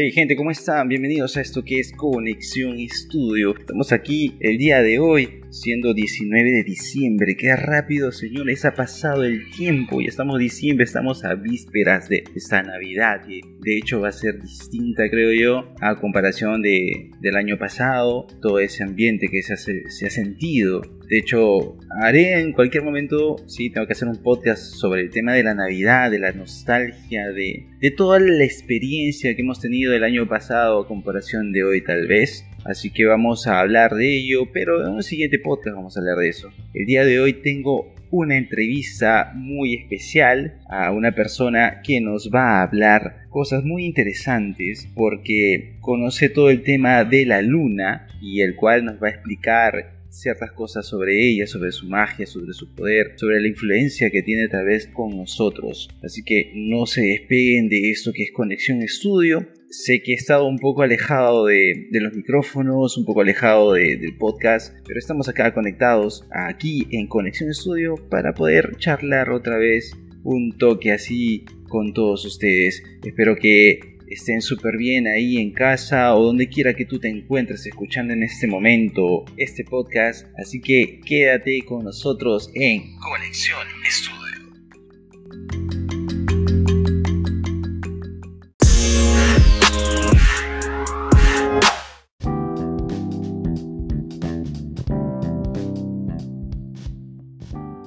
Hey gente, ¿cómo están? Bienvenidos a esto que es Conexión Estudio. Estamos aquí el día de hoy, siendo 19 de diciembre. Qué rápido, señores, ha pasado el tiempo. Ya estamos diciembre, estamos a vísperas de esta Navidad. De hecho va a ser distinta, creo yo, a comparación de, del año pasado. Todo ese ambiente que se, se ha sentido. De hecho, haré en cualquier momento, sí, tengo que hacer un podcast sobre el tema de la Navidad, de la nostalgia, de, de toda la experiencia que hemos tenido del año pasado a comparación de hoy tal vez. Así que vamos a hablar de ello, pero en un siguiente podcast vamos a hablar de eso. El día de hoy tengo una entrevista muy especial a una persona que nos va a hablar cosas muy interesantes porque conoce todo el tema de la luna y el cual nos va a explicar ciertas cosas sobre ella, sobre su magia, sobre su poder, sobre la influencia que tiene tal vez con nosotros. Así que no se despeguen de esto que es Conexión Estudio. Sé que he estado un poco alejado de, los micrófonos, un poco alejado del podcast, pero estamos acá conectados aquí en Conexión Estudio para poder charlar otra vez un toque así con todos ustedes. Espero que estén súper bien ahí en casa o donde quiera que tú te encuentres escuchando en este momento este podcast. Así que quédate con nosotros en Conexión Estudio.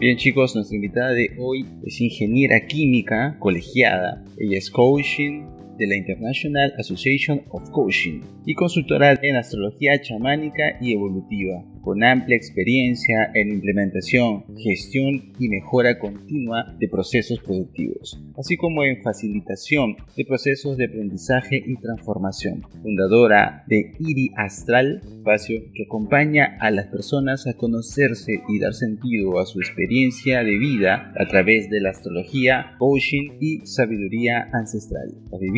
Bien chicos, nuestra invitada de hoy es ingeniera química colegiada. Ella es coaching, de la International Association of Coaching y consultora en astrología chamánica y evolutiva con amplia experiencia en implementación, gestión y mejora continua de procesos productivos, así como en facilitación de procesos de aprendizaje y transformación. Fundadora de IRI Astral, espacio que acompaña a las personas a conocerse y dar sentido a su experiencia de vida a través de la astrología, coaching y sabiduría ancestral,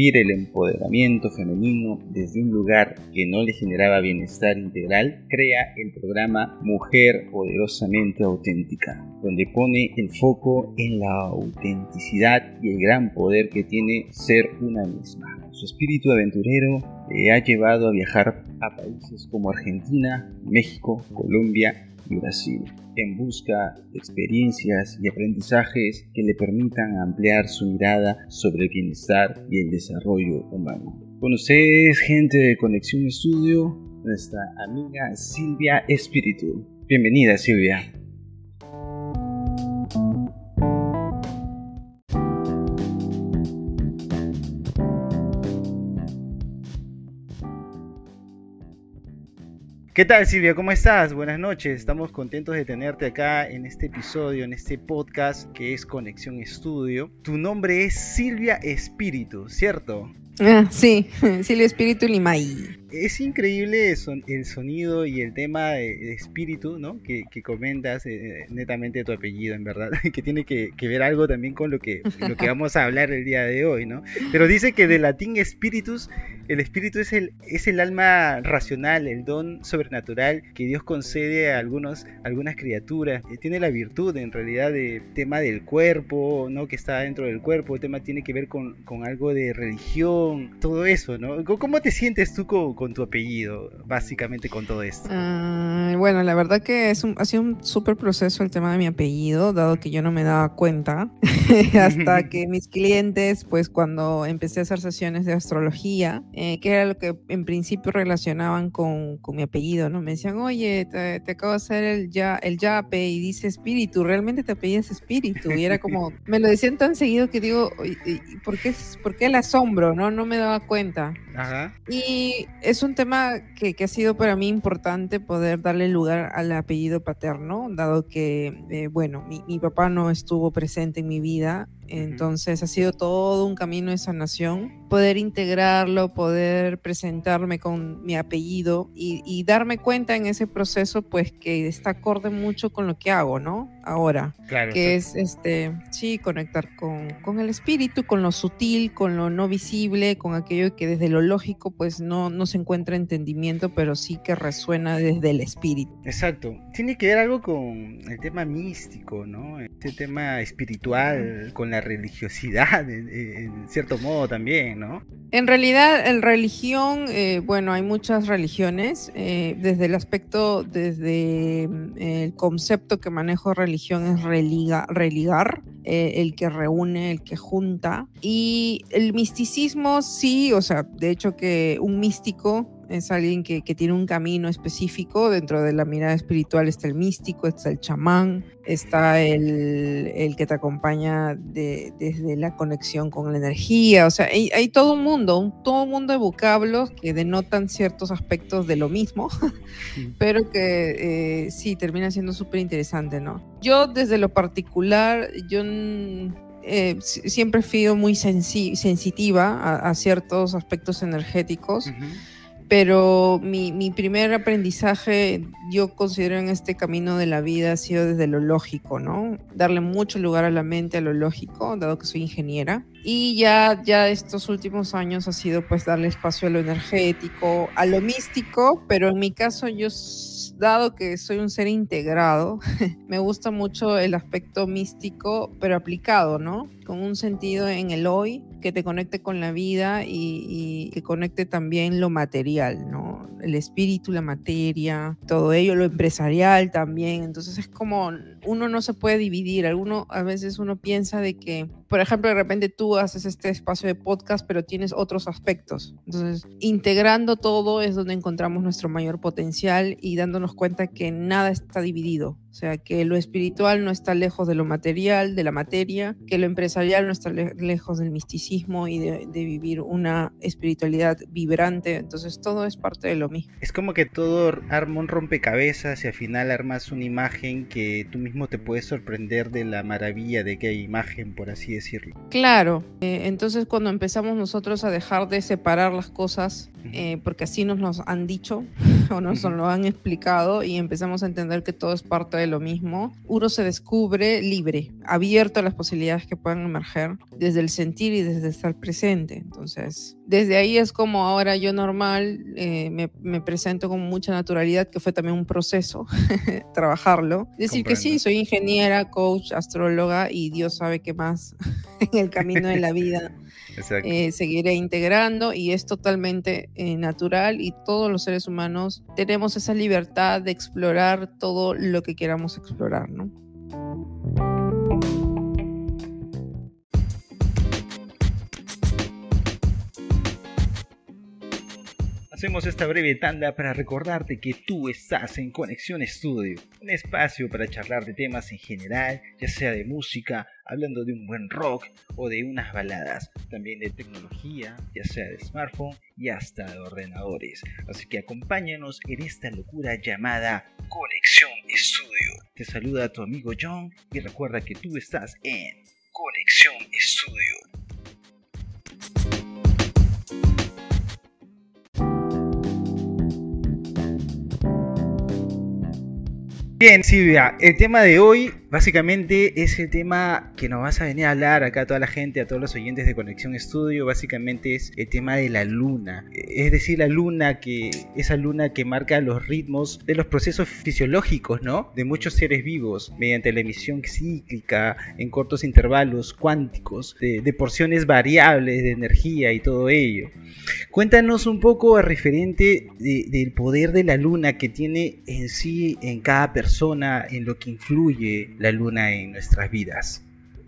el empoderamiento femenino desde un lugar que no le generaba bienestar integral, crea el programa Mujer Poderosamente Auténtica, donde pone el foco en la autenticidad y el gran poder que tiene ser una misma. Su espíritu aventurero le ha llevado a viajar a países como Argentina, México, Colombia y Brasil, en busca de experiencias y aprendizajes que le permitan ampliar su mirada sobre el bienestar y el desarrollo humano. Con gente de Conexión Estudio, nuestra amiga Silvia Espíritu. Bienvenida Silvia. ¿Qué tal Silvia? ¿Cómo estás? Buenas noches. Estamos contentos de tenerte acá en este episodio, en este podcast que es Conexión Estudio. Tu nombre es Silvia Espíritu, ¿cierto? Ah, sí, Silvia Espíritu Limay es increíble el sonido y el tema de, espíritu, ¿no? Que, comentas eh, netamente tu apellido, en verdad, que tiene que, ver algo también con lo que, lo que vamos a hablar el día de hoy, ¿no? Pero dice que de latín espíritus, el espíritu es el, alma racional, el don sobrenatural que Dios concede a algunos, algunas criaturas. Tiene la virtud, en realidad, del tema del cuerpo, ¿no? Que está dentro del cuerpo, el tema tiene que ver con, algo de religión, todo eso, ¿no? ¿Cómo te sientes tú con con tu apellido, básicamente con todo esto? Ah, bueno, la verdad que es un, ha sido un súper proceso el tema de mi apellido, dado que yo no me daba cuenta hasta que mis clientes, pues cuando empecé a hacer sesiones de astrología, eh, que era lo que en principio relacionaban con, con mi apellido, ¿no? Me decían, oye, te, acabo de hacer el, ya, el yape y dice espíritu, realmente te apellidas espíritu. Y era como, me lo decían tan seguido que digo, ¿por qué, ¿por qué el asombro? No, no me daba cuenta. Ajá. Y es un tema que, ha sido para mí importante poder darle lugar al apellido paterno, dado que, eh, bueno, mi, mi, papá no estuvo presente en mi vida entonces ha sido todo un camino de sanación, poder integrarlo, poder presentarme con mi apellido y, darme cuenta en ese proceso pues que está acorde mucho con lo que hago, ¿no? Ahora, claro, que es este, sí, conectar con, con, el espíritu, con lo sutil, con lo no visible, con aquello que desde lo lógico pues no, no se encuentra entendimiento, pero sí que resuena desde el espíritu. Exacto, tiene que ver algo con el tema místico, ¿no? Este tema espiritual, con la religiosidad, en, cierto modo también, ¿no? En realidad, en religión, eh, bueno, hay muchas religiones. Eh, desde el aspecto, desde mm, el concepto que manejo religión es religa, religar, eh, el que reúne, el que junta. Y el misticismo, sí, o sea, de hecho que un místico es alguien que, tiene un camino específico. Dentro de la mirada espiritual está el místico, está el chamán, está el, que te acompaña desde la conexión con la energía. O sea, hay, todo un mundo, un, todo un mundo de vocablos que denotan ciertos aspectos de lo mismo, pero que eh, sí, termina siendo súper interesante, ¿no? Yo desde lo particular, yo... Eh, siempre he sido muy sensitiva a, ciertos aspectos energéticos pero mi, primer aprendizaje, yo considero en este camino de la vida, ha sido desde lo lógico, ¿no? Darle mucho lugar a la mente, a lo lógico, dado que soy ingeniera. Y ya, ya estos últimos años ha sido pues darle espacio a lo energético, a lo místico, pero en mi caso yo dado que soy un ser integrado, me gusta mucho el aspecto místico, pero aplicado, ¿no? Con un sentido en el hoy, que te conecte con la vida y, que conecte también lo material, ¿no? El espíritu, la materia, todo ello, lo empresarial también. Entonces es como uno no se puede dividir. Alguno, a veces uno piensa de que, por ejemplo, de repente tú haces este espacio de podcast, pero tienes otros aspectos. Entonces, integrando todo es donde encontramos nuestro mayor potencial y dándonos cuenta que nada está dividido. O sea, que lo espiritual no está lejos de lo material, de la materia, que lo empresarial no está lejos del misticismo y de, vivir una espiritualidad vibrante. Entonces, todo es parte de lo mismo. Es como que todo arma un rompecabezas y al final armas una imagen que tú mismo te puedes sorprender de la maravilla de qué imagen, por así decirlo. Claro. Eh, entonces, cuando empezamos nosotros a dejar de separar las cosas, eh, porque así nos lo han dicho o nos lo han explicado y empezamos a entender que todo es parte de lo mismo, uno se descubre libre, abierto a las posibilidades que puedan emerger desde el sentir y desde estar presente. Entonces, desde ahí es como ahora yo normal eh, me, presento con mucha naturalidad, que fue también un proceso trabajarlo. Decir que sí, soy ingeniera, coach, astróloga y Dios sabe qué más en el camino de la vida. Eh, seguiré integrando y es totalmente eh, natural y todos los seres humanos tenemos esa libertad de explorar todo lo que queramos explorar, ¿no? Hacemos esta breve tanda para recordarte que tú estás en Conexión Estudio, un espacio para charlar de temas en general, ya sea de música, hablando de un buen rock o de unas baladas, también de tecnología, ya sea de smartphone y hasta de ordenadores. Así que acompáñanos en esta locura llamada Conexión Estudio. Te saluda tu amigo John y recuerda que tú estás en Conexión Estudio. Bien, Silvia, el tema de hoy básicamente es el tema que nos vas a venir a hablar acá a toda la gente, a todos los oyentes de Conexión Estudio, básicamente es el tema de la luna, es decir, la luna que esa luna que marca los ritmos de los procesos fisiológicos, ¿no? De muchos seres vivos mediante la emisión cíclica en cortos intervalos cuánticos, de, porciones variables de energía y todo ello. Cuéntanos un poco referente del poder de la luna que tiene en sí en cada persona en lo que influye la luna en nuestras vidas.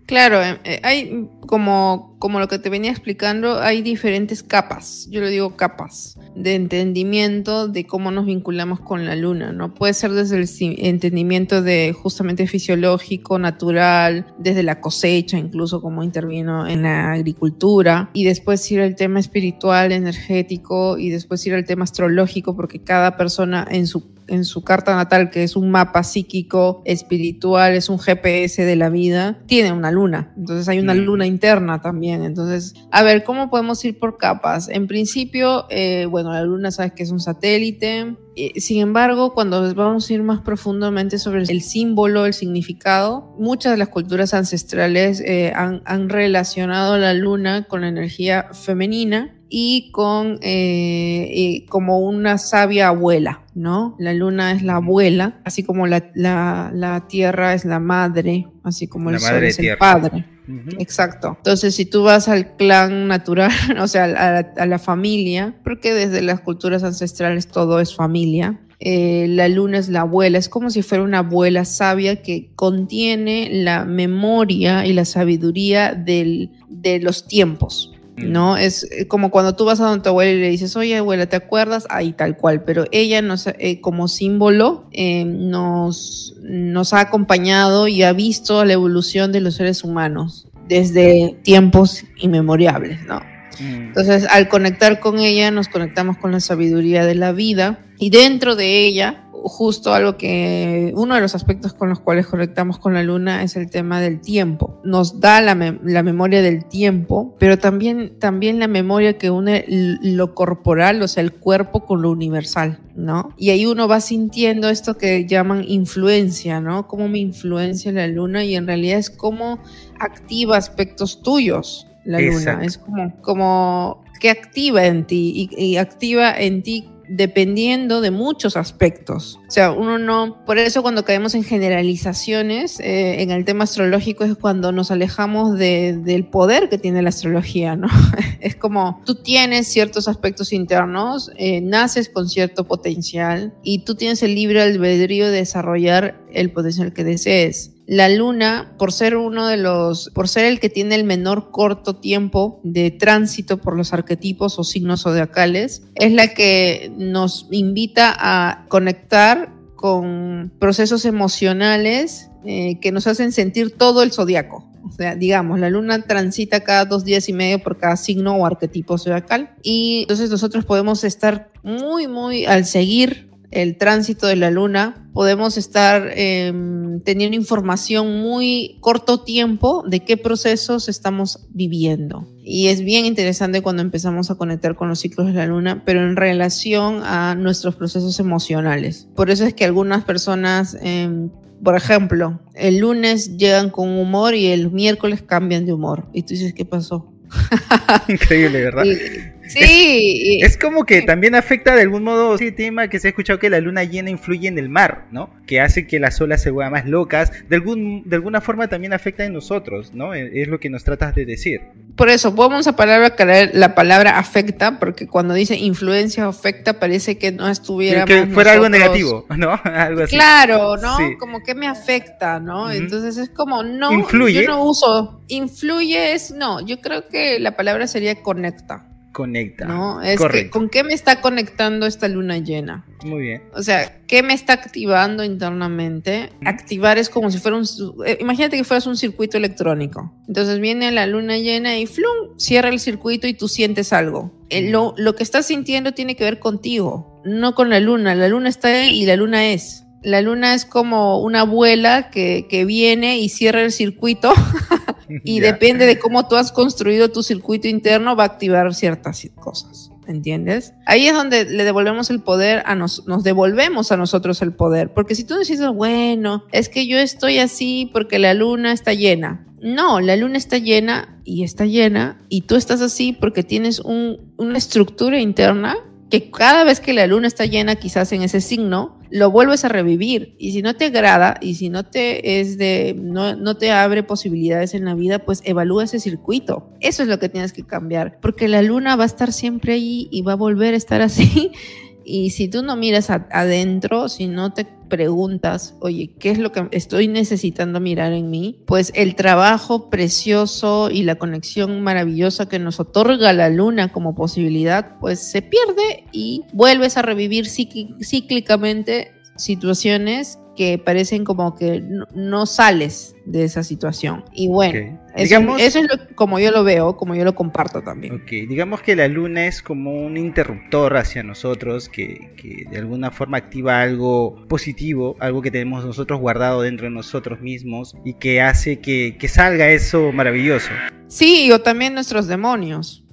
Claro, eh, eh, hay como, como lo que te venía explicando, hay diferentes capas, yo le digo capas, de entendimiento de cómo nos vinculamos con la luna, ¿no? Puede ser desde el entendimiento de justamente fisiológico, natural, desde la cosecha, incluso como intervino en la agricultura, y después ir al tema espiritual, energético, y después ir al tema astrológico, porque cada persona en su en su carta natal, que es un mapa psíquico, espiritual, es un GPS de la vida, tiene una luna. Entonces hay una luna interna también. Entonces, a ver, ¿cómo podemos ir por capas? En principio, eh, bueno, la luna sabes que es un satélite. Eh, sin embargo, cuando vamos a ir más profundamente sobre el símbolo, el significado, muchas de las culturas ancestrales eh, han, han relacionado la luna con la energía femenina y con eh, como una sabia abuela, ¿no? La luna es la abuela, así como la, tierra es la madre, así como el sol es el padre. Exacto. Entonces, si tú vas al clan natural, o sea, a la, familia, porque desde las culturas ancestrales todo es familia, eh, la luna es la abuela, es como si fuera una abuela sabia que contiene la memoria y la sabiduría de los tiempos. ¿No? Mm. Es eh, como cuando tú vas a donde tu abuela y le dices, oye abuela, ¿te acuerdas? Ahí tal cual, pero ella nos, eh, como símbolo nos, nos ha acompañado y ha visto la evolución de los seres humanos desde tiempos inmemorables, ¿no? Mm. Entonces, al conectar con ella, nos conectamos con la sabiduría de la vida y dentro de ella, justo algo que, uno de los aspectos con los cuales conectamos con la luna es el tema del tiempo. Nos da la, memoria del tiempo, pero también, también la memoria que une lo corporal, o sea, el cuerpo con lo universal, ¿no? Y ahí uno va sintiendo esto que llaman influencia, ¿no? Cómo me influencia la luna y en realidad es cómo activa aspectos tuyos la luna. Es como, como que activa en ti y, activa en ti dependiendo de muchos aspectos. O sea, uno no, por eso cuando caemos en generalizaciones eh, en el tema astrológico es cuando nos alejamos del poder que tiene la astrología, ¿no? es como tú tienes ciertos aspectos internos, eh, naces con cierto potencial y tú tienes el libre albedrío de desarrollar el potencial que desees la luna, por ser uno de los, por ser el que tiene el menor corto tiempo de tránsito por los arquetipos o signos zodiacales, es la que nos invita a conectar con procesos emocionales eh, que nos hacen sentir todo el zodiaco. O sea, digamos, la luna transita cada dos días y medio por cada signo o arquetipo zodiacal. Y entonces nosotros podemos estar muy, muy al seguir el tránsito de la luna, podemos estar em, teniendo información muy corto tiempo de qué procesos estamos viviendo. Y es bien interesante cuando empezamos a conectar con los ciclos de la luna, pero en relación a nuestros procesos emocionales. Por eso es que algunas personas, em, por ejemplo, el lunes llegan con humor y el miércoles cambian de humor. Y tú dices, ¿qué pasó? Increíble, ¿verdad? Sí. Es, como que también afecta de algún modo ese tema que se ha escuchado que la luna llena influye en el mar, ¿no? Que hace que las olas se vuelvan más locas. De, algún, de alguna forma también afecta en nosotros, ¿no? E, es lo que nos tratas de decir. Por eso, vamos a palabra la palabra afecta, porque cuando dice influencia o afecta parece que no estuviera. Que fuera algo negativo, ¿no? algo así. Claro, ¿no? Como que me afecta, ¿no? Entonces es como, no, influye. yo no uso. Influye es, no, yo creo que la palabra sería conecta conecta. No, es que con qué me está conectando esta luna llena. Muy bien. O sea, ¿qué me está activando internamente? Activar es como si fuera un... Eh, imagínate que fueras un circuito electrónico. Entonces viene la luna llena y flum, cierra el circuito y tú sientes algo. lo, lo que estás sintiendo tiene que ver contigo, no con la luna. La luna está ahí y la luna es. La luna es como una abuela que, que viene y cierra el circuito y depende de cómo tú has construido tu circuito interno, va a activar ciertas cosas. ¿Entiendes? Ahí es donde le devolvemos el poder a nos, nos devolvemos a nosotros el poder. Porque si tú dices, bueno, es que yo estoy así porque la luna está llena. No, la luna está llena y está llena y tú estás así porque tienes un, una estructura interna que cada vez que la luna está llena, quizás en ese signo, lo vuelves a revivir. Y si no te agrada y si no te es de, no, no te abre posibilidades en la vida, pues evalúa ese circuito. Eso es lo que tienes que cambiar, porque la luna va a estar siempre ahí y va a volver a estar así. Y si tú no miras adentro, si no te preguntas, oye, ¿qué es lo que estoy necesitando mirar en mí? Pues el trabajo precioso y la conexión maravillosa que nos otorga la luna como posibilidad, pues se pierde y vuelves a revivir cíclicamente situaciones que parecen como que no, sales de esa situación. Y bueno, eso, es como yo lo veo, como yo lo comparto también. Ok, digamos que la luna es como un interruptor hacia nosotros que, que de alguna forma activa algo positivo, algo que tenemos nosotros guardado dentro de nosotros mismos y que hace que, que salga eso maravilloso. Sí, o también nuestros demonios.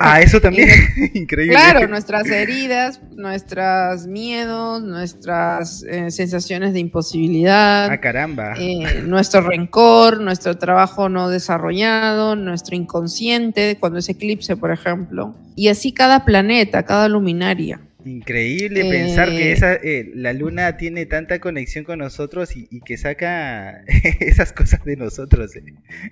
Ah, eso también, increíble. Claro, nuestras heridas, nuestros miedos, nuestras eh, sensaciones de imposibilidad. Ah, caramba. Eh, nuestro rencor, nuestro trabajo no desarrollado, nuestro inconsciente, cuando es eclipse, por ejemplo. Y así cada planeta, cada luminaria. Increíble pensar que eh, esa, eh, la luna tiene tanta conexión con nosotros y, que saca esas cosas de nosotros. Eh.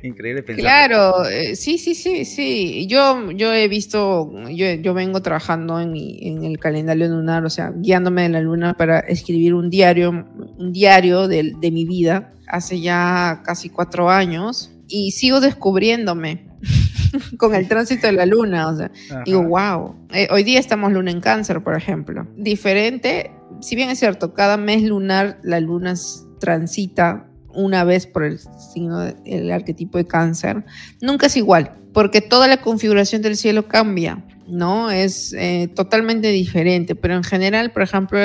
Increíble pensar. Claro, sí, sí, sí, sí. Yo, yo he visto, yo, yo vengo trabajando en, en, el calendario lunar, o sea, guiándome de la luna para escribir un diario, un diario de, de mi vida hace ya casi cuatro años y sigo descubriéndome. con el tránsito de la luna. O sea, digo, wow. Eh, hoy día estamos luna en cáncer, por ejemplo. Diferente, si bien es cierto, cada mes lunar la luna transita una vez por el signo, del arquetipo de cáncer, nunca es igual, porque toda la configuración del cielo cambia. ¿No? Es eh, totalmente diferente, pero en general, por ejemplo,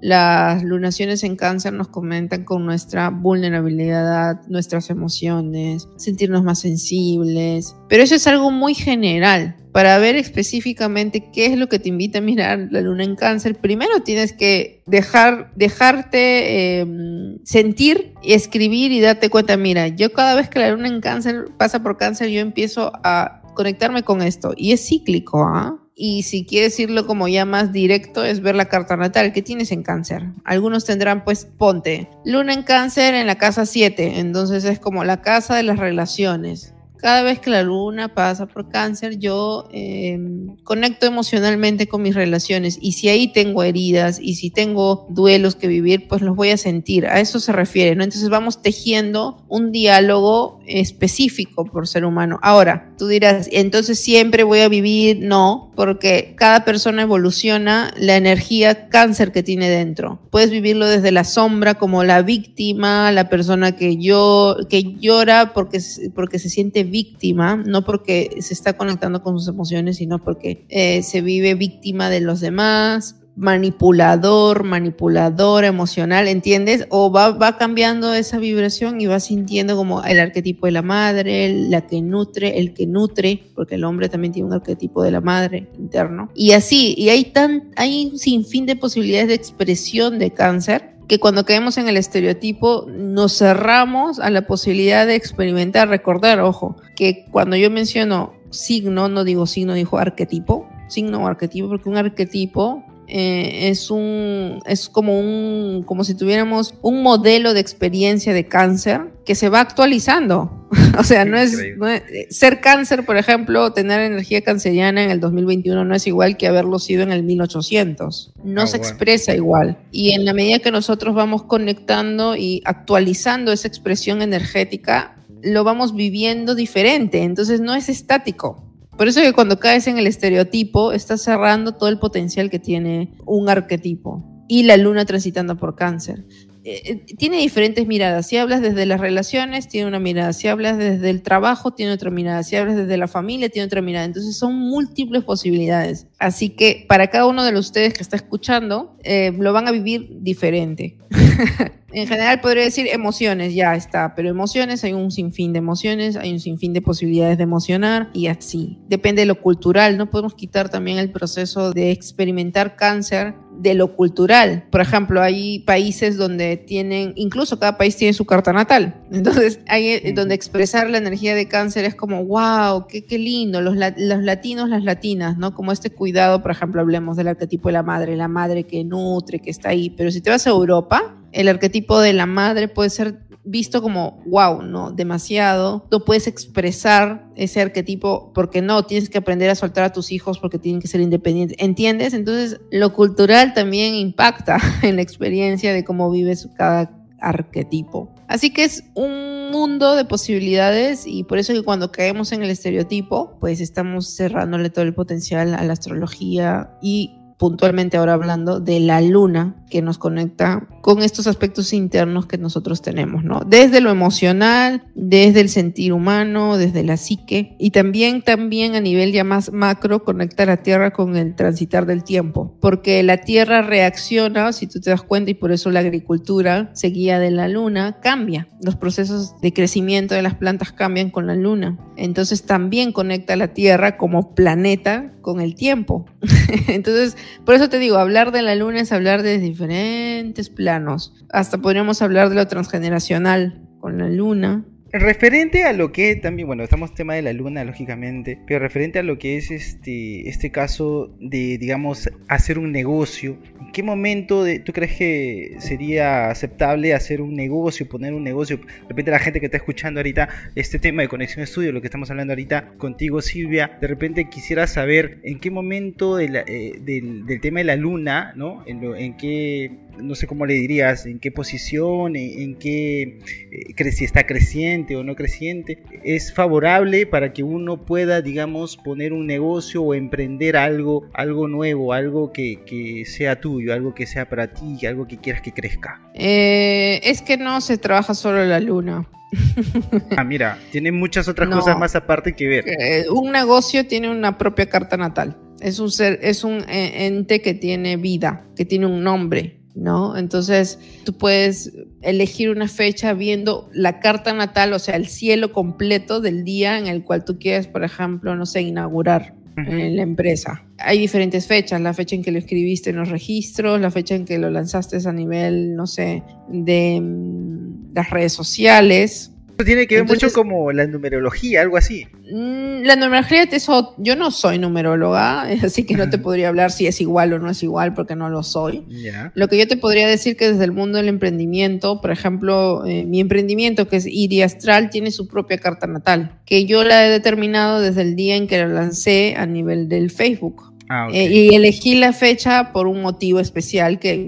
las lunaciones en cáncer nos comentan con nuestra vulnerabilidad, nuestras emociones, sentirnos más sensibles, pero eso es algo muy general. Para ver específicamente qué es lo que te invita a mirar la luna en cáncer, primero tienes que dejar, dejarte em, sentir escribir y darte cuenta, mira, yo cada vez que la luna en cáncer pasa por cáncer, yo empiezo a conectarme con esto. Y es cíclico, ¿ah? Y si quieres irlo como ya más directo, es ver la carta natal que tienes en cáncer. Algunos tendrán, pues, ponte, luna en cáncer en la casa 7, entonces es como la casa de las relaciones cada vez que la luna pasa por cáncer, yo em, conecto emocionalmente con mis relaciones y si ahí tengo heridas y si tengo duelos que vivir, pues los voy a sentir. A eso se refiere, ¿no? Entonces vamos tejiendo un diálogo específico por ser humano. Ahora, tú dirás, entonces siempre voy a vivir, no, porque cada persona evoluciona la energía cáncer que tiene dentro. Puedes vivirlo desde la sombra como la víctima, la persona que yo que llora porque porque se siente víctima, no porque se está conectando con sus emociones, sino porque eh, se vive víctima de los demás, manipulador, manipulador emocional, ¿entiendes? O va, va cambiando esa vibración y va sintiendo como el arquetipo de la madre, la que nutre, el que nutre, porque el hombre también tiene un arquetipo de la madre interno. Y así, y hay, tan, hay un sinfín de posibilidades de expresión de cáncer que cuando caemos en el estereotipo nos cerramos a la posibilidad de experimentar, recordar, ojo, que cuando yo menciono signo, no digo signo, dijo arquetipo, signo o arquetipo, porque un arquetipo eh, es un es como un como si tuviéramos un modelo de experiencia de cáncer que se va actualizando. o sea, no es, ser cáncer, por ejemplo, tener energía canceriana en el 2021 no es igual que haberlo sido en el 1800. No ah, se expresa igual. Y en la medida que nosotros vamos conectando y actualizando esa expresión energética, lo vamos viviendo diferente. Entonces no es estático por eso que cuando caes en el estereotipo, estás cerrando todo el potencial que tiene un arquetipo. Y la luna transitando por cáncer. Eh, eh, tiene diferentes miradas. Si hablas desde las relaciones, tiene una mirada. Si hablas desde el trabajo, tiene otra mirada. Si hablas desde la familia, tiene otra mirada. Entonces son múltiples posibilidades. Así que para cada uno de ustedes que está escuchando, eh, lo van a vivir diferente. en general podría decir emociones, ya está, pero emociones, hay un sinfín de emociones, hay un sinfín de posibilidades de emocionar y así. Depende de lo cultural, no podemos quitar también el proceso de experimentar cáncer de lo cultural. Por ejemplo, hay países donde tienen, incluso cada país tiene su carta natal. Entonces, hay eh, donde expresar la energía de cáncer es como, wow, qué, qué lindo, los, los latinos, las latinas, ¿no? Como este cuidado, por ejemplo, hablemos del arquetipo de la madre, la madre que nutre, que está ahí. Pero si te vas a Europa, el arquetipo de la madre puede ser visto como, wow, no, demasiado. No puedes expresar ese arquetipo porque no, tienes que aprender a soltar a tus hijos porque tienen que ser independientes. ¿Entiendes? Entonces, lo cultural también impacta en la experiencia de cómo vives cada arquetipo. Así que es un mundo de posibilidades y por eso que cuando caemos en el estereotipo, pues estamos cerrándole todo el potencial a la astrología y puntualmente ahora hablando de la luna que nos conecta con estos aspectos internos que nosotros tenemos, ¿no? Desde lo emocional, desde el sentir humano, desde la psique y también, también a nivel ya más macro, conecta la Tierra con el transitar del tiempo, porque la Tierra reacciona, si tú te das cuenta, y por eso la agricultura seguía de la Luna, cambia. Los procesos de crecimiento de las plantas cambian con la Luna. Entonces también conecta la Tierra como planeta con el tiempo. Entonces, por eso te digo, hablar de la Luna es hablar de diferentes Hasta podríamos hablar de lo transgeneracional con la Luna, Referente a lo que también, bueno, estamos tema de la luna, lógicamente, pero referente a lo que es este, este caso de, digamos, hacer un negocio, ¿en qué momento tú crees que sería aceptable hacer un negocio, poner un negocio? De repente la gente que está escuchando ahorita este tema de conexión estudio, lo que estamos hablando ahorita contigo, Silvia, de repente quisiera saber en qué momento eh, del, tema de la luna, ¿no? En qué no sé cómo le dirías, en qué posición, en, qué, eh, si está creciente o no creciente, es favorable para que uno pueda, digamos, poner un negocio o emprender algo, algo nuevo, algo que, sea tuyo, algo que sea para ti, algo que quieras que crezca. Eh, es que no se trabaja solo la luna. Ah, mira, tiene muchas otras cosas más aparte que ver. Eh, un negocio tiene una propia carta natal. Es un ser, es un ente que tiene vida, que tiene un nombre, ¿no? Entonces tú puedes elegir una fecha viendo la carta natal, o sea, el cielo completo del día en el cual tú quieres, por ejemplo, no sé, inaugurar en la empresa. Hay diferentes fechas, la fecha en que lo escribiste en los registros, la fecha en que lo lanzaste a nivel, no sé, de mm, las redes sociales, tiene que ver mucho como la numerología, algo así. Mm, la numerología, eso, yo no soy numeróloga, así que no te podría hablar si es igual o no es igual, porque no lo soy. Lo que yo te podría decir que desde el mundo del emprendimiento, por ejemplo, eh, mi emprendimiento que es Iri Astral tiene su propia carta natal, que yo la he determinado desde el día en que la lancé a nivel del Facebook. Ah, eh, y elegí la fecha por un motivo especial que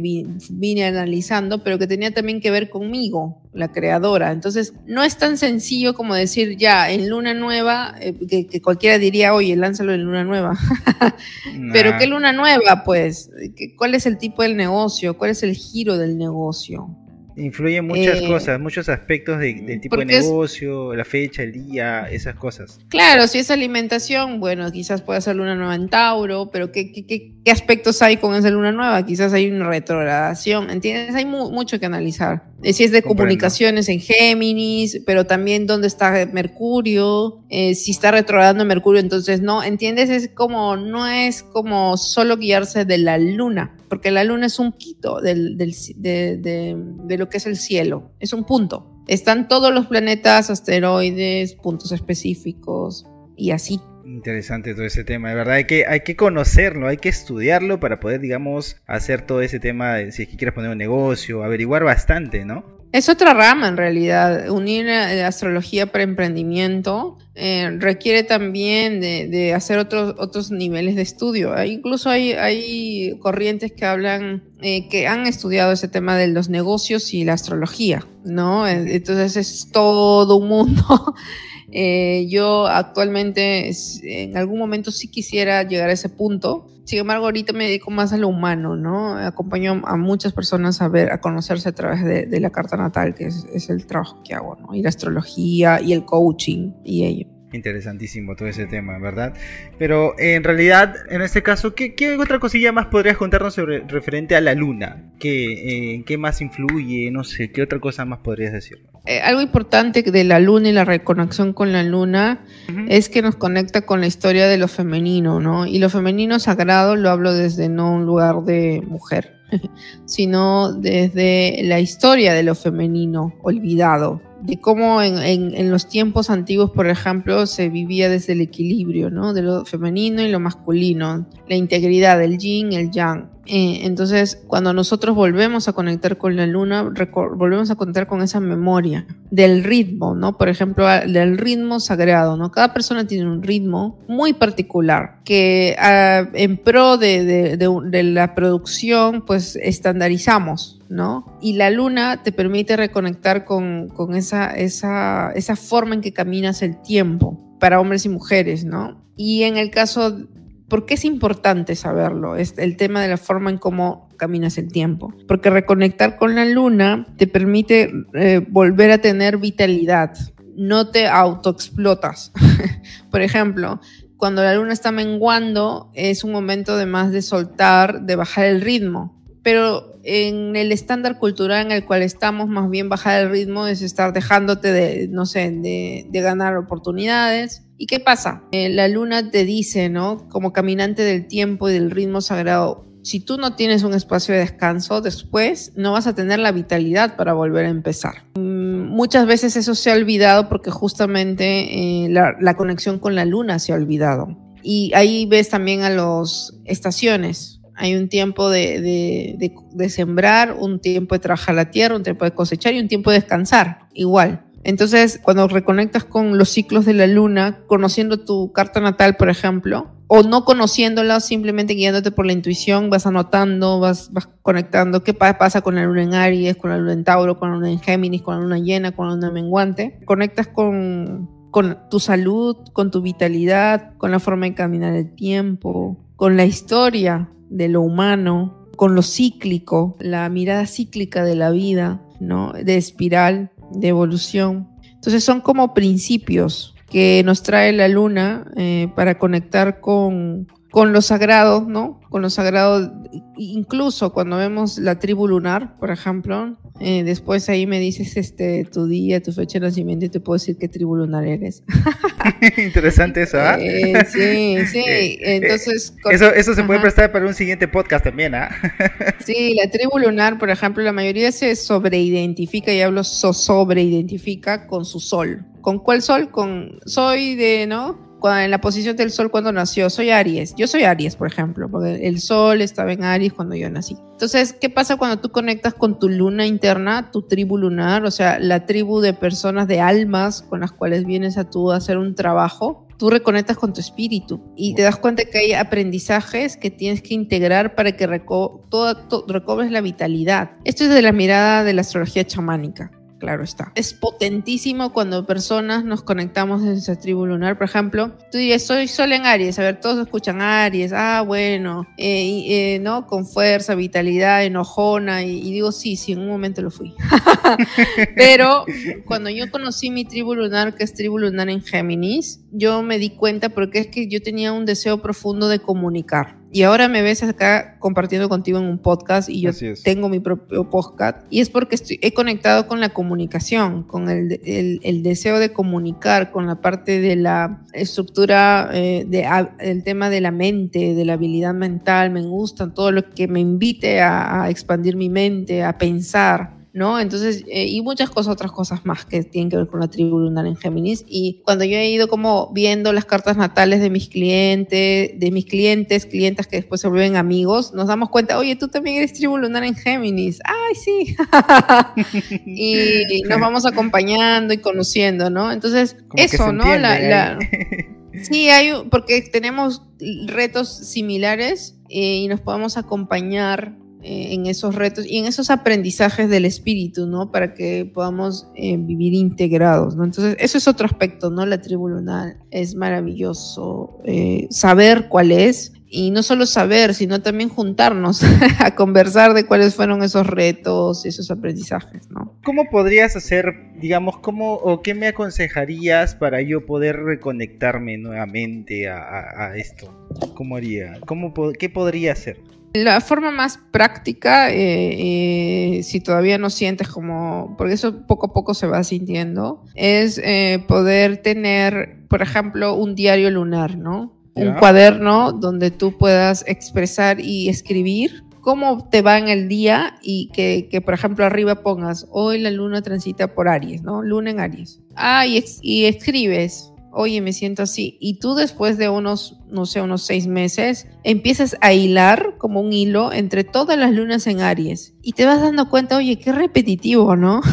vine analizando, pero que tenía también que ver conmigo, la creadora. Entonces, no es tan sencillo como decir ya en luna nueva, eh, que, cualquiera diría, oye, lánzalo en luna nueva. pero ¿qué luna nueva? Pues, ¿cuál es el tipo del negocio? ¿Cuál es el giro del negocio? Influyen muchas eh, cosas, muchos aspectos del tipo de negocio, la fecha, el día, esas cosas. Claro, si es alimentación, bueno, quizás puede ser luna nueva en Tauro, pero ¿qué, qué, qué, aspectos hay con esa luna nueva? Quizás hay una retrogradación, ¿entiendes? Hay mucho que analizar. Eh, si es de comunicaciones en Géminis, pero también dónde está Mercurio, eh, si está retrogradando Mercurio, entonces no, ¿entiendes? Es como, no es como solo guiarse de la luna porque la luna es un quito del, de, lo que es el cielo, es un punto. Están todos los planetas, asteroides, puntos específicos y así. Interesante todo ese tema, de verdad hay que, hay que conocerlo, hay que estudiarlo para poder, digamos, hacer todo ese tema, si es que quieres poner un negocio, averiguar bastante, ¿no? Es otra rama en realidad. Unir la astrología para emprendimiento eh, requiere también de, hacer otros, otros niveles de estudio. incluso hay, hay corrientes que hablan, eh, que han estudiado ese tema de los negocios y la astrología, ¿no? Entonces es todo un mundo. Eh, yo actualmente en algún momento sí quisiera llegar a ese punto. Sin embargo, ahorita me dedico más a lo humano, ¿no? Acompaño a muchas personas a ver, a conocerse a través de, la carta natal, que es, el trabajo que hago, ¿no? Y la astrología y el coaching y ello. Interesantísimo todo ese tema, ¿verdad? Pero en realidad, en este caso, ¿qué, otra cosilla más podrías contarnos referente a la luna? ¿Qué, eh, ¿Qué más influye? No sé, ¿qué otra cosa más podrías decir? Eh, algo importante de la luna y la reconexión con la luna es que nos conecta con la historia de lo femenino, ¿no? Y lo femenino sagrado lo hablo desde no un lugar de mujer, sino desde la historia de lo femenino olvidado de cómo en, los tiempos antiguos, por ejemplo, se vivía desde el equilibrio, ¿no? De lo femenino y lo masculino, la integridad del yin el yang. Eh, entonces, cuando nosotros volvemos a conectar con la luna, volvemos a conectar con esa memoria del ritmo, ¿no? Por ejemplo, del ritmo sagrado, ¿no? Cada persona tiene un ritmo muy particular que ah, en pro de, de la producción, pues estandarizamos, ¿no? Y la luna te permite reconectar con, esa forma en que caminas el tiempo para hombres y mujeres, ¿no? Y en el caso ¿Por qué es importante saberlo? Es el tema de la forma en cómo caminas el tiempo. Porque reconectar con la luna te permite eh, volver a tener vitalidad. No te autoexplotas. Por ejemplo, cuando la luna está menguando, es un momento de más de soltar, de bajar el ritmo. Pero en el estándar cultural en el cual estamos, más bien bajar el ritmo es estar dejándote de, no sé, de, de ganar oportunidades, ¿Y qué pasa? Eh, la luna te dice, ¿no? Como caminante del tiempo y del ritmo sagrado, si tú no tienes un espacio de descanso, después no vas a tener la vitalidad para volver a empezar. Mm, muchas veces eso se ha olvidado porque justamente eh, la, conexión con la luna se ha olvidado. Y ahí ves también a las estaciones. Hay un tiempo de, de sembrar, un tiempo de trabajar la tierra, un tiempo de cosechar y un tiempo de descansar. Igual. Entonces, cuando reconectas con los ciclos de la luna, conociendo tu carta natal, por ejemplo, o no conociéndola, simplemente guiándote por la intuición, vas anotando, vas, vas conectando qué pasa con la luna en Aries, con la luna en Tauro, con la luna en Géminis, con la luna llena, con la luna menguante. Conectas con, con tu salud, con tu vitalidad, con la forma de caminar el tiempo, con la historia de lo humano, con lo cíclico, la mirada cíclica de la vida, ¿no? De espiral de evolución. Entonces son como principios que nos trae la luna eh, para conectar con, con lo sagrado, ¿no? Con lo sagrado, incluso cuando vemos la tribu lunar, por ejemplo, eh, después ahí me dices este, tu día, tu fecha de nacimiento y te puedo decir qué tribu lunar eres. Interesante eso, ¿ah? Eh, sí, sí. Entonces. eso, eso se puede prestar para un siguiente podcast también, ¿ah? sí, la tribu lunar, por ejemplo, la mayoría se sobreidentifica, y hablo so sobreidentifica con su sol. ¿Con cuál sol? Con. Soy de, ¿no? En la posición del Sol cuando nació. Soy Aries. Yo soy Aries, por ejemplo, porque el Sol estaba en Aries cuando yo nací. Entonces, ¿qué pasa cuando tú conectas con tu luna interna, tu tribu lunar, o sea, la tribu de personas, de almas con las cuales vienes a tú a hacer un trabajo? Tú reconectas con tu espíritu y te das cuenta que hay aprendizajes que tienes que integrar para que recobres la vitalidad. Esto es de la mirada de la astrología chamánica claro está. Es potentísimo cuando personas nos conectamos en esa tribu lunar. Por ejemplo, tú dices, soy Sol en Aries. A ver, todos escuchan Aries. Ah, bueno, eh, eh, ¿no? Con fuerza, vitalidad, enojona. Y, y, digo, sí, sí, en un momento lo fui. Pero cuando yo conocí mi tribu lunar, que es tribu lunar en Géminis, yo me di cuenta porque es que yo tenía un deseo profundo de comunicar y ahora me ves acá compartiendo contigo en un podcast y yo tengo mi propio podcast. Y es porque estoy, he conectado con la comunicación, con el, el, deseo de comunicar, con la parte de la estructura, eh, de, el tema de la mente, de la habilidad mental, me gusta todo lo que me invite a, a expandir mi mente, a pensar. ¿No? Entonces, eh, y muchas cosas, otras cosas más que tienen que ver con la tribu lunar en Géminis. Y cuando yo he ido como viendo las cartas natales de mis clientes, de mis clientes, clientas que después se vuelven amigos, nos damos cuenta, oye, tú también eres tribu lunar en Géminis. Ay, sí. y, nos vamos acompañando y conociendo, ¿no? Entonces, eso, ¿no? La, Sí, hay, porque tenemos retos similares eh, y nos podemos acompañar en esos retos y en esos aprendizajes del espíritu, ¿no? Para que podamos eh, vivir integrados, ¿no? Entonces, eso es otro aspecto, ¿no? La tribu es maravilloso eh, saber cuál es y no solo saber, sino también juntarnos a conversar de cuáles fueron esos retos, esos aprendizajes, ¿no? ¿Cómo podrías hacer, digamos, cómo o qué me aconsejarías para yo poder reconectarme nuevamente a, esto? ¿Cómo haría? ¿Cómo, ¿Qué podría hacer? La forma más práctica, eh, eh, si todavía no sientes como, porque eso poco a poco se va sintiendo, es eh, poder tener, por ejemplo, un diario lunar, ¿no? Un cuaderno donde tú puedas expresar y escribir cómo te va en el día y que, que, por ejemplo, arriba pongas, hoy la luna transita por Aries, ¿no? Luna en Aries. Ah, y, y escribes oye, me siento así. Y tú después de unos, no sé, unos seis meses, empiezas a hilar como un hilo entre todas las lunas en Aries. Y te vas dando cuenta, oye, qué repetitivo, ¿no?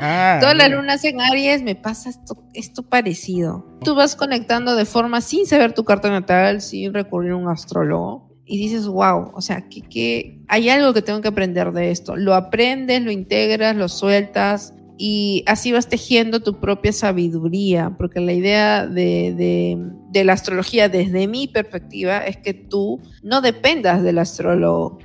Ah, todas las lunas en Aries me pasa esto, esto parecido. Tú vas conectando de forma sin saber tu carta natal, sin recurrir a un astrólogo. Y dices, wow, o sea, que, que hay algo que tengo que aprender de esto. Lo aprendes, lo integras, lo sueltas, y así vas tejiendo tu propia sabiduría, porque la idea de, la astrología desde mi perspectiva es que tú no dependas del astrólogo,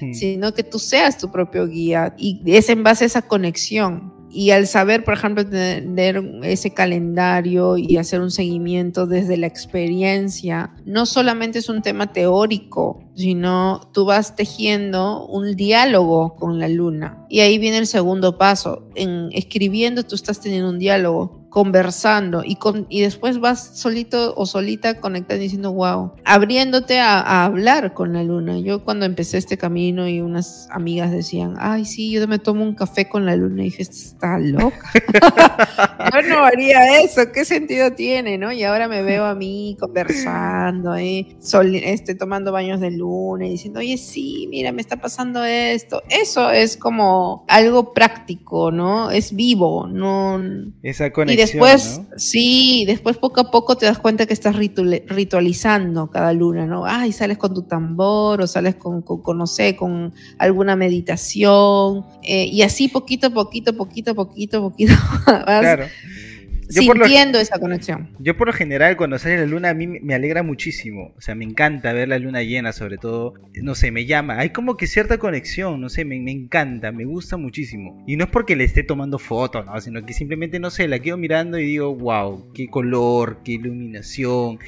hmm. sino que tú seas tu propio guía y es en base a esa conexión y al saber, por ejemplo, tener ese calendario y hacer un seguimiento desde la experiencia, no solamente es un tema teórico, sino tú vas tejiendo un diálogo con la luna. Y ahí viene el segundo paso. En escribiendo tú estás teniendo un diálogo conversando y, con, y después vas solito o solita conectando diciendo, wow, abriéndote a, hablar con la luna. Yo cuando empecé este camino y unas amigas decían, ay, sí, yo me tomo un café con la luna y dije, está loca. yo no haría eso, ¿qué sentido tiene? ¿no? Y ahora me veo a mí conversando, ¿eh? este, tomando baños de luna y diciendo, oye, sí, mira, me está pasando esto. Eso es como algo práctico, ¿no? Es vivo, no... Esa conexión después, sí, después poco a poco te das cuenta que estás ritualizando cada luna, ¿no? Ay, sales con tu tambor o sales con, con, no sé, con alguna meditación. Eh, y así poquito, poquito, poquito, poquito, poquito claro sintiendo esa conexión. Yo por lo general cuando sale la luna a mí me alegra muchísimo, o sea, me encanta ver la luna llena sobre todo, no sé, me llama, hay como que cierta conexión, no sé, me, encanta, me gusta muchísimo. Y no es porque le esté tomando fotos, ¿no? sino que simplemente, no sé, la quedo mirando y digo, wow, qué color, qué iluminación,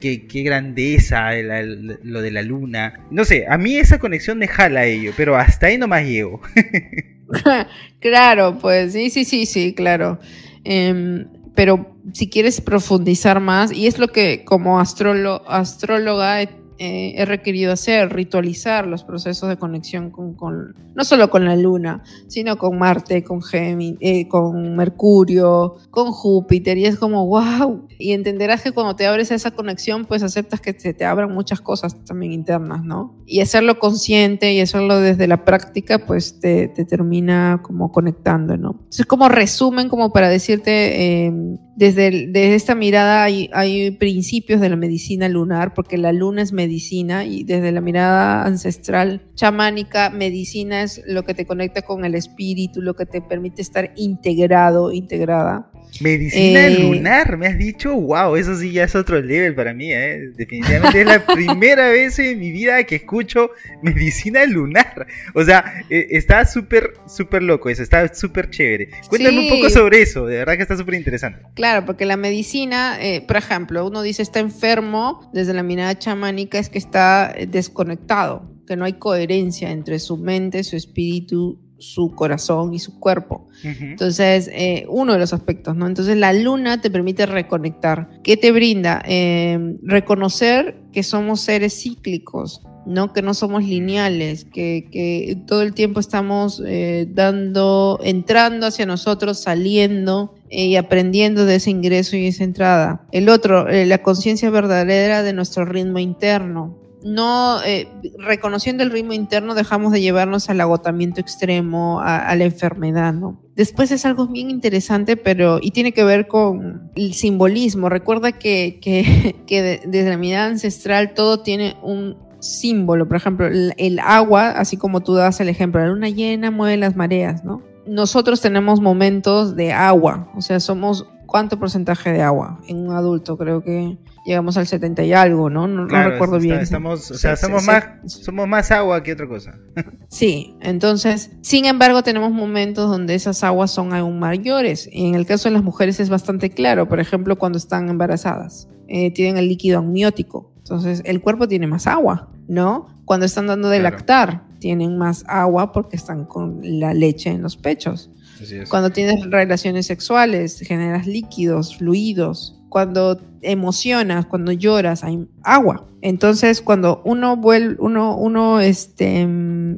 Qué, qué, grandeza lo de la luna. No sé, a mí esa conexión me jala a ello, pero hasta ahí nomás llego. claro, pues sí, sí, sí, sí, claro. Em, pero si quieres profundizar más, y es lo que como astróloga eh, he requerido hacer, ritualizar los procesos de conexión con, no solo con la Luna, sino con Marte, con, eh, con Mercurio, con Júpiter, y es como, wow, y entenderás que cuando te abres a esa conexión, pues aceptas que se te abran muchas cosas también internas, ¿no? Y hacerlo consciente y hacerlo desde la práctica, pues te, termina como conectando, ¿no? Es como resumen, como para decirte, em, desde, esta mirada hay, hay principios de la medicina lunar, porque la luna es medicina y desde la mirada ancestral chamánica, medicina es lo que te conecta con el espíritu, lo que te permite estar integrado, integrada. Medicina eh, lunar, me has dicho, wow, eso sí ya es otro level para mí, ¿eh? definitivamente es la primera vez en mi vida que escucho medicina lunar. O sea, eh, está súper, súper loco eso, está súper chévere. Cuéntame un poco sobre eso, de verdad que está súper interesante. Claro, porque la medicina, eh, por ejemplo, uno dice está enfermo, desde la mirada chamánica es que está desconectado, que no hay coherencia entre su mente, su espíritu su corazón y su cuerpo. Entonces, eh, uno de los aspectos, ¿no? Entonces, la luna te permite reconectar. ¿Qué te brinda? Eh, reconocer que somos seres cíclicos, ¿no? Que no somos lineales, que, todo el tiempo estamos eh, dando, entrando hacia nosotros, saliendo y aprendiendo de ese ingreso y esa entrada. El otro, la conciencia verdadera de nuestro ritmo interno no eh, reconociendo el ritmo interno dejamos de llevarnos al agotamiento extremo, a, la enfermedad, ¿no? Después es algo bien interesante, pero y tiene que ver con el simbolismo. Recuerda que, que, desde la mirada ancestral todo tiene un símbolo. Por ejemplo, el, agua, así como tú das el ejemplo, la luna llena mueve las mareas, ¿no? Nosotros tenemos momentos de agua, o sea, somos cuánto porcentaje de agua en un adulto, creo que llegamos al 70 y algo, ¿no? No, recuerdo bien. Estamos, o sea, somos, más, somos más agua que otra cosa. Sí, entonces, sin embargo, tenemos momentos donde esas aguas son aún mayores. Y en el caso de las mujeres es bastante claro, por ejemplo, cuando están embarazadas, eh, tienen el líquido amniótico. Entonces, el cuerpo tiene más agua, ¿no? Cuando están dando de lactar, tienen más agua porque están con la leche en los pechos. Cuando tienes relaciones sexuales, generas líquidos, fluidos, cuando emocionas, cuando lloras, hay agua. Entonces, cuando uno vuelve, uno, uno, este,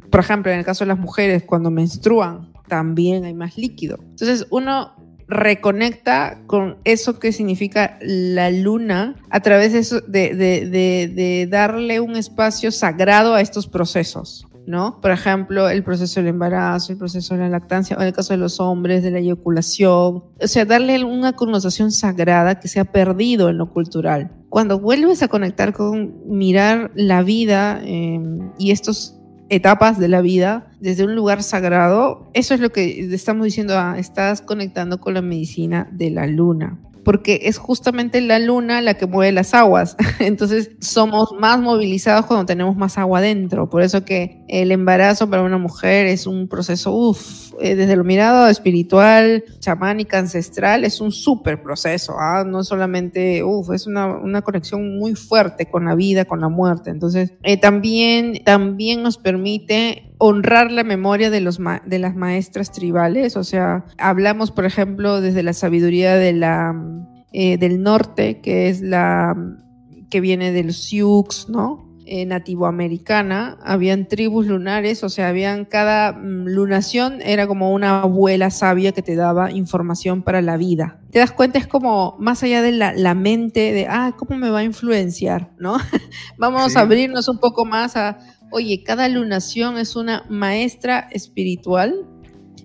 por ejemplo, en el caso de las mujeres, cuando menstruan, también hay más líquido. Entonces, uno reconecta con eso que significa la luna a través de, de darle un espacio sagrado a estos procesos. ¿No? Por ejemplo, el proceso del embarazo, el proceso de la lactancia, o en el caso de los hombres, de la eyaculación. O sea, darle una connotación sagrada que se ha perdido en lo cultural. Cuando vuelves a conectar con mirar la vida em, y estos etapas de la vida desde un lugar sagrado, eso es lo que estamos diciendo, ah, estás conectando con la medicina de la luna porque es justamente la luna la que mueve las aguas. Entonces somos más movilizados cuando tenemos más agua dentro. Por eso que el embarazo para una mujer es un proceso, uff, eh, desde lo mirado espiritual, chamánica, ancestral, es un súper proceso. ¿ah? No solamente, uff, es una, una, conexión muy fuerte con la vida, con la muerte. Entonces eh, también, también nos permite honrar la memoria de, los de las maestras tribales, o sea, hablamos, por ejemplo, desde la sabiduría de la, eh, del norte, que es la que viene del Sioux, ¿no? Eh, nativoamericana, habían tribus lunares, o sea, habían cada mm, lunación era como una abuela sabia que te daba información para la vida. Te das cuenta, es como más allá de la, la mente, de, ah, ¿cómo me va a influenciar? ¿No? Vamos a abrirnos un poco más a, oye, cada lunación es una maestra espiritual.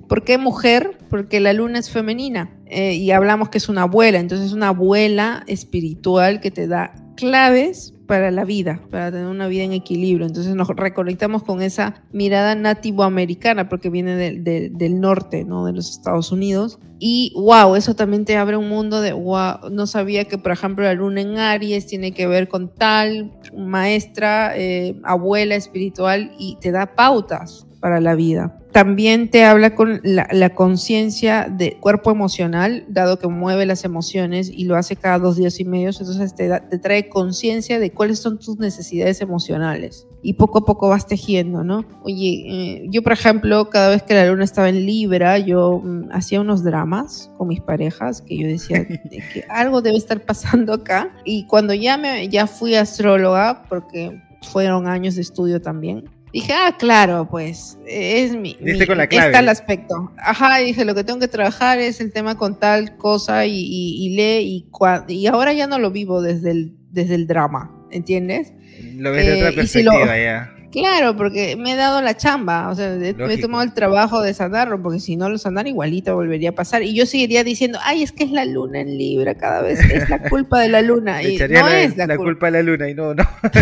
¿Por qué mujer? Porque la luna es femenina eh, y hablamos que es una abuela, entonces es una abuela espiritual que te da claves para la vida, para tener una vida en equilibrio. Entonces nos reconectamos con esa mirada nativoamericana, porque viene del norte, ¿no? De los Estados Unidos. Y wow, eso también te abre un mundo de wow, no sabía que, por ejemplo, la luna en Aries tiene que ver con tal maestra, eh, abuela espiritual y te da pautas para la vida. También te habla con la, conciencia de cuerpo emocional, dado que mueve las emociones y lo hace cada dos días y medio, entonces te, te trae conciencia de cuáles son tus necesidades emocionales. Y poco a poco vas tejiendo, ¿no? Oye, eh, yo por ejemplo, cada vez que la luna estaba en Libra, yo mm, hacía unos dramas con mis parejas, que yo decía que algo debe estar pasando acá. Y cuando ya, me, ya fui astróloga, porque fueron años de estudio también, Dije, ah, claro, pues es mi, mi con la clave. está el aspecto. Ajá, dije, lo que tengo que trabajar es el tema con tal cosa y, y, lee y, y ahora ya no lo vivo desde el, desde el drama, ¿entiendes? Lo ves de otra eh, perspectiva ya. Claro, porque me he dado la chamba, o sea, me he tomado el trabajo de sanarlo, porque si no lo sanar igualito volvería a pasar. Y yo seguiría diciendo, ay, es que es la luna en Libra cada vez, es la culpa de la luna. Y no es la, culpa de la luna y no, no.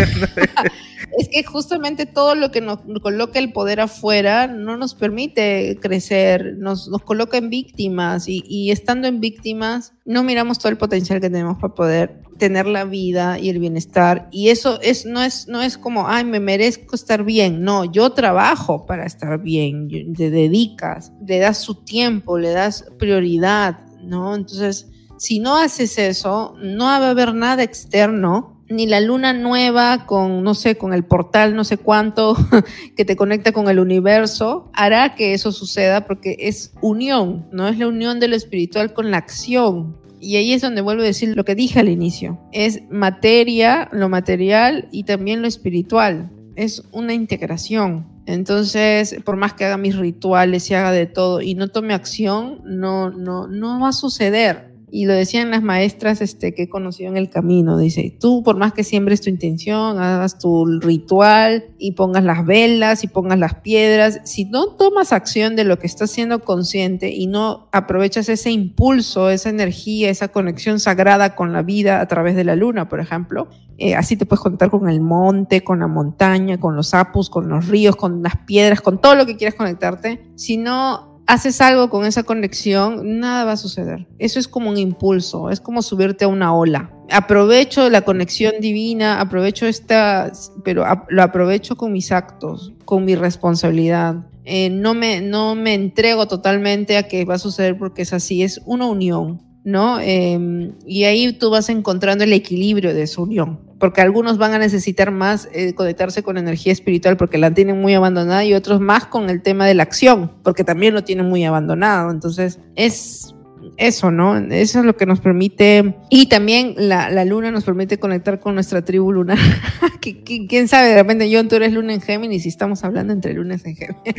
es que justamente todo lo que nos coloca el poder afuera no nos permite crecer, nos, nos coloca en víctimas y, y estando en víctimas no miramos todo el potencial que tenemos para poder tener la vida y el bienestar. Y eso es, no, es, no es como, ay, me merezco estar bien. No, yo trabajo para estar bien. Te dedicas, le das su tiempo, le das prioridad, ¿no? Entonces, si no haces eso, no va a haber nada externo ni la luna nueva con, no sé, con el portal no sé cuánto que te conecta con el universo, hará que eso suceda porque es unión, no es la unión de lo espiritual con la acción. Y ahí es donde vuelvo a decir lo que dije al inicio. Es materia, lo material y también lo espiritual. Es una integración. Entonces, por más que haga mis rituales y haga de todo y no tome acción, no, no, no va a suceder y lo decían las maestras este, que he conocido en el camino. Dice, tú por más que siembres tu intención, hagas tu ritual y pongas las velas y pongas las piedras, si no tomas acción de lo que estás siendo consciente y no aprovechas ese impulso, esa energía, esa conexión sagrada con la vida a través de la luna, por ejemplo, eh, así te puedes conectar con el monte, con la montaña, con los apus, con los ríos, con las piedras, con todo lo que quieras conectarte. Si no haces algo con esa conexión, nada va a suceder. Eso es como un impulso, es como subirte a una ola. Aprovecho la conexión divina, aprovecho esta, pero lo aprovecho con mis actos, con mi responsabilidad. Eh, no, me, no me entrego totalmente a que va a suceder porque es así, es una unión, ¿no? Em, y ahí tú vas encontrando el equilibrio de esa unión porque algunos van a necesitar más eh, conectarse con energía espiritual porque la tienen muy abandonada y otros más con el tema de la acción, porque también lo tienen muy abandonado. Entonces, es eso, ¿no? Eso es lo que nos permite, y también la, la luna nos permite conectar con nuestra tribu lunar. ¿Quién sabe? De repente, John, tú eres luna en Géminis y estamos hablando entre lunas en Géminis.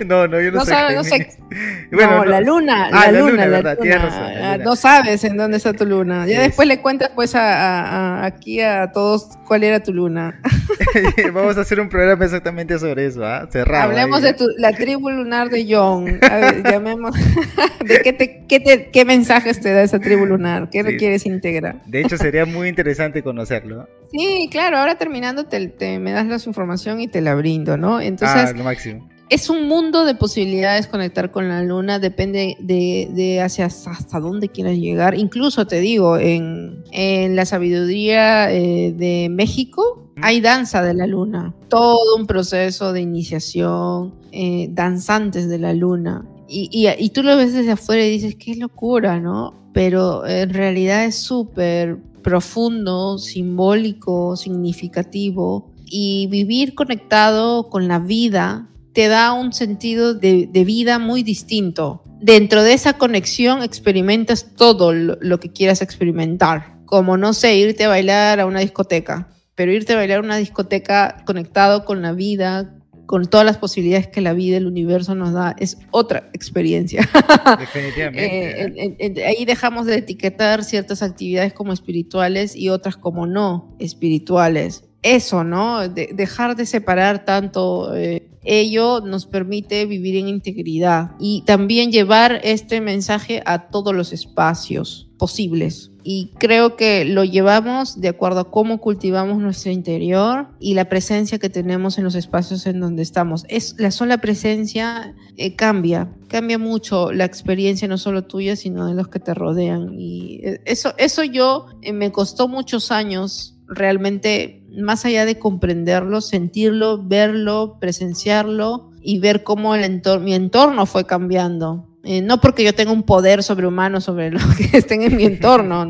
no, no, yo no, sé. no sé. Bueno, no, la luna, ah, la, luna, la, luna, No sabes en dónde está tu luna. Ya después le cuentas, pues, a, a, aquí a todos cuál era tu luna. Vamos a hacer un programa exactamente sobre eso, ¿ah? Cerrado. Hablemos de la tribu lunar de John. A ver, llamemos. ¿De qué, te, qué, qué, mensajes te da esa tribu lunar? ¿Qué requieres integrar? De hecho, sería muy interesante conocerlo. Sí, claro. Ahora terminando, te, me das la información y te la brindo, ¿no? Entonces. Ah, lo máximo es un mundo de posibilidades conectar con la luna, depende de, hacia hasta dónde quieras llegar. Incluso te digo, en, la sabiduría eh, de México hay danza de la luna, todo un proceso de iniciación, eh, danzantes de la luna. Y, y, tú lo ves desde afuera y dices, qué locura, ¿no? Pero en realidad es súper profundo, simbólico, significativo. Y vivir conectado con la vida te da un sentido de, vida muy distinto. Dentro de esa conexión experimentas todo lo, que quieras experimentar, como no sé, irte a bailar a una discoteca, pero irte a bailar a una discoteca conectado con la vida, con todas las posibilidades que la vida, el universo nos da, es otra experiencia. Definitivamente. Eh, ahí dejamos de etiquetar ciertas actividades como espirituales y otras como no espirituales. Eso, ¿no? dejar de separar tanto eh, ello nos permite vivir en integridad y también llevar este mensaje a todos los espacios posibles. Y creo que lo llevamos de acuerdo a cómo cultivamos nuestro interior y la presencia que tenemos en los espacios en donde estamos. Es la sola presencia eh, cambia, cambia mucho la experiencia no solo tuya, sino de los que te rodean. Y eh, eso, eso yo eh, me costó muchos años realmente, más allá de comprenderlo, sentirlo, verlo, presenciarlo y ver cómo el entorno, mi entorno fue cambiando. Eh, no porque yo tenga un poder sobrehumano sobre los que estén en mi entorno,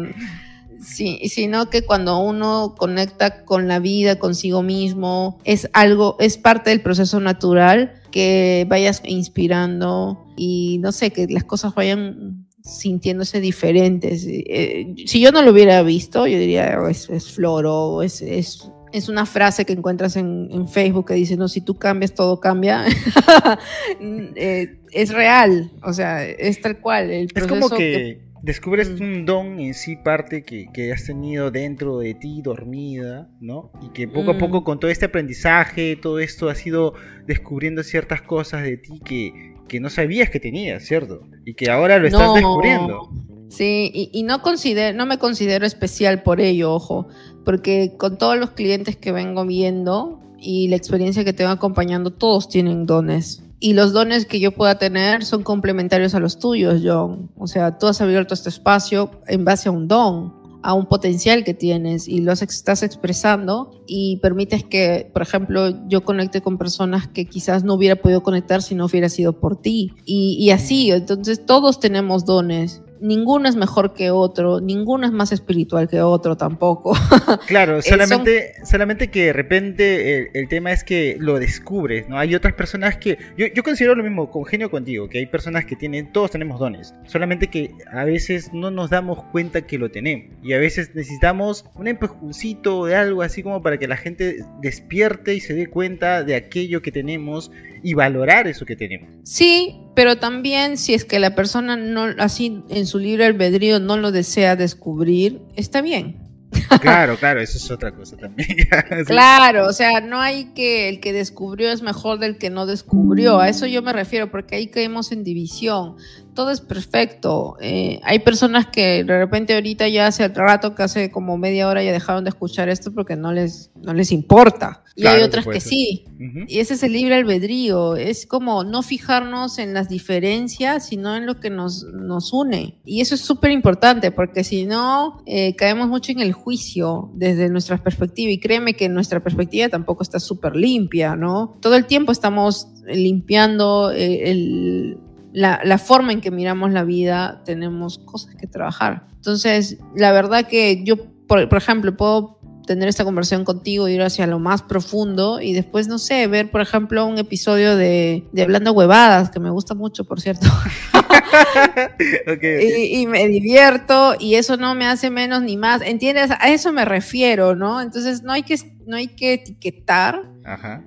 sino que cuando uno conecta con la vida, consigo mismo, es algo, es parte del proceso natural que vayas inspirando y no sé, que las cosas vayan sintiéndose diferentes. Eh, si yo no lo hubiera visto, yo diría, oh, es, es floro, es, es, una frase que encuentras en, en, Facebook que dice, no, si tú cambias, todo cambia. Eh, es real, o sea, es tal cual. El proceso es como que, descubres un don en sí parte que, que, has tenido dentro de ti dormida, ¿no? Y que poco a mm. poco con todo este aprendizaje, todo esto has ido descubriendo ciertas cosas de ti que, que no sabías que tenías, ¿cierto? Y que ahora lo estás descubriendo. Sí, y, no, considero, no me considero especial por ello, ojo, porque con todos los clientes que vengo viendo y la experiencia que tengo acompañando, todos tienen dones. Y los dones que yo pueda tener son complementarios a los tuyos, John. O sea, tú has abierto este espacio en base a un don a un potencial que tienes y lo estás expresando y permites que, por ejemplo, yo conecte con personas que quizás no hubiera podido conectar si no hubiera sido por ti. Y, y así, entonces todos tenemos dones ninguno es mejor que otro, ninguno es más espiritual que otro tampoco. Claro, solamente, solamente que de repente el, tema es que lo descubres, ¿no? Hay otras personas que, yo, yo considero lo mismo, congenio contigo, que hay personas que tienen, todos tenemos dones, solamente que a veces no nos damos cuenta que lo tenemos y a veces necesitamos un empujoncito de algo así como para que la gente despierte y se dé cuenta de aquello que tenemos y valorar eso que tenemos. Sí, pero también si es que la persona no así en su libre albedrío no lo desea descubrir, está bien. Claro, claro, eso es otra cosa también. claro, o sea, no hay que el que descubrió es mejor del que no descubrió. A eso yo me refiero, porque ahí caemos en división todo es perfecto. Eh, hay personas que de repente ahorita ya hace rato, que hace como media hora ya dejaron de escuchar esto porque no les, no les importa. Y hay otras que, sí. Y ese es el libre albedrío. Es como no fijarnos en las diferencias, sino en lo que nos, nos une. Y eso es súper importante porque si no, eh, caemos mucho en el juicio desde nuestra perspectiva. Y créeme que nuestra perspectiva tampoco está súper limpia, ¿no? Todo el tiempo estamos limpiando eh, el la, forma en que miramos la vida, tenemos cosas que trabajar. Entonces, la verdad que yo, por, ejemplo, puedo tener esta conversación contigo, ir hacia lo más profundo y después, no sé, ver, por ejemplo, un episodio de, de Hablando Huevadas, que me gusta mucho, por cierto. y, me divierto y eso no me hace menos ni más. ¿Entiendes? A eso me refiero, ¿no? Entonces no hay que, no hay que etiquetar.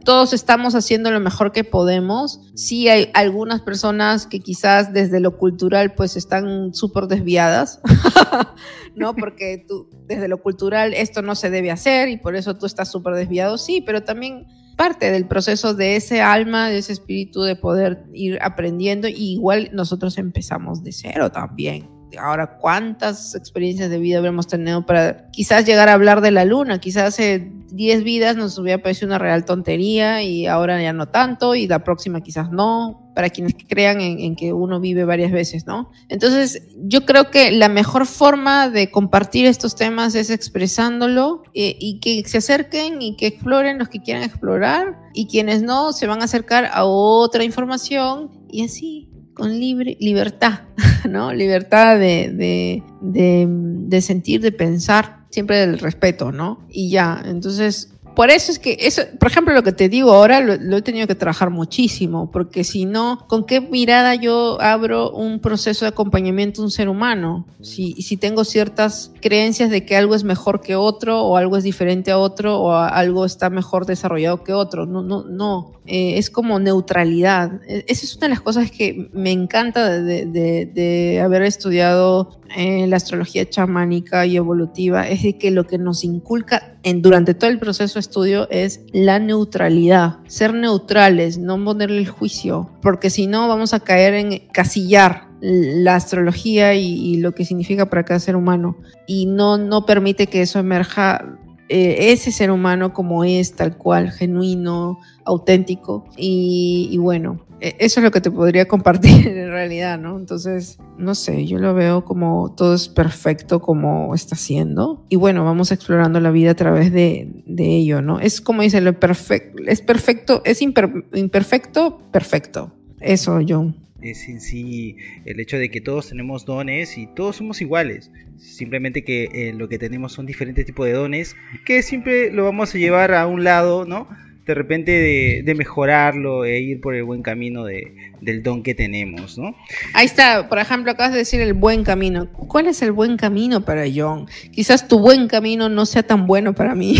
Todos estamos haciendo lo mejor que podemos. Sí hay algunas personas que quizás desde lo cultural pues están súper desviadas, ¿no? Porque tú, desde lo cultural esto no se debe hacer y por eso tú estás súper desviado, sí, pero también parte del proceso de ese alma, de ese espíritu de poder ir aprendiendo. Y igual nosotros empezamos de cero también. Ahora, ¿cuántas experiencias de vida habremos tenido para quizás llegar a hablar de la luna? Quizás hace 10 vidas nos hubiera parecido una real tontería y ahora ya no tanto y la próxima quizás no, para quienes crean en, que uno vive varias veces, ¿no? Entonces, yo creo que la mejor forma de compartir estos temas es expresándolo eh, y que se acerquen y que exploren los que quieran explorar y quienes no se van a acercar a otra información y así con libre, libertad, ¿no? Libertad de, de, sentir, de pensar, siempre del respeto, ¿no? Y ya, entonces por eso es que, eso, por ejemplo, lo que te digo ahora lo, he tenido que trabajar muchísimo, porque si no, ¿con qué mirada yo abro un proceso de acompañamiento a un ser humano? Si, si tengo ciertas creencias de que algo es mejor que otro, o algo es diferente a otro, o algo está mejor desarrollado que otro. No, no, no. Eh, es como neutralidad. E, esa es una de las cosas que me encanta de, haber estudiado en la astrología chamánica y evolutiva, es de que lo que nos inculca durante todo el proceso de estudio es la neutralidad, ser neutrales, no ponerle el juicio, porque si no vamos a caer en casillar la astrología y, lo que significa para cada ser humano y no, no permite que eso emerja eh, ese ser humano como es, tal cual, genuino, auténtico. Y, bueno, e, eso es lo que te podría compartir en realidad, ¿no? Entonces, no sé, yo lo veo como todo es perfecto como está siendo. Y bueno, vamos explorando la vida a través de, ello, ¿no? Es como dice, lo perfecto, es perfecto, es imperfecto, perfecto. Eso, John es en sí el hecho de que todos tenemos dones y todos somos iguales. Simplemente que eh, lo que tenemos son diferentes tipos de dones que siempre lo vamos a llevar a un lado, ¿no? De repente de, mejorarlo e ir por el buen camino de, del don que tenemos, ¿no? Ahí está, por ejemplo, acabas de decir el buen camino. ¿Cuál es el buen camino para John? Quizás tu buen camino no sea tan bueno para mí.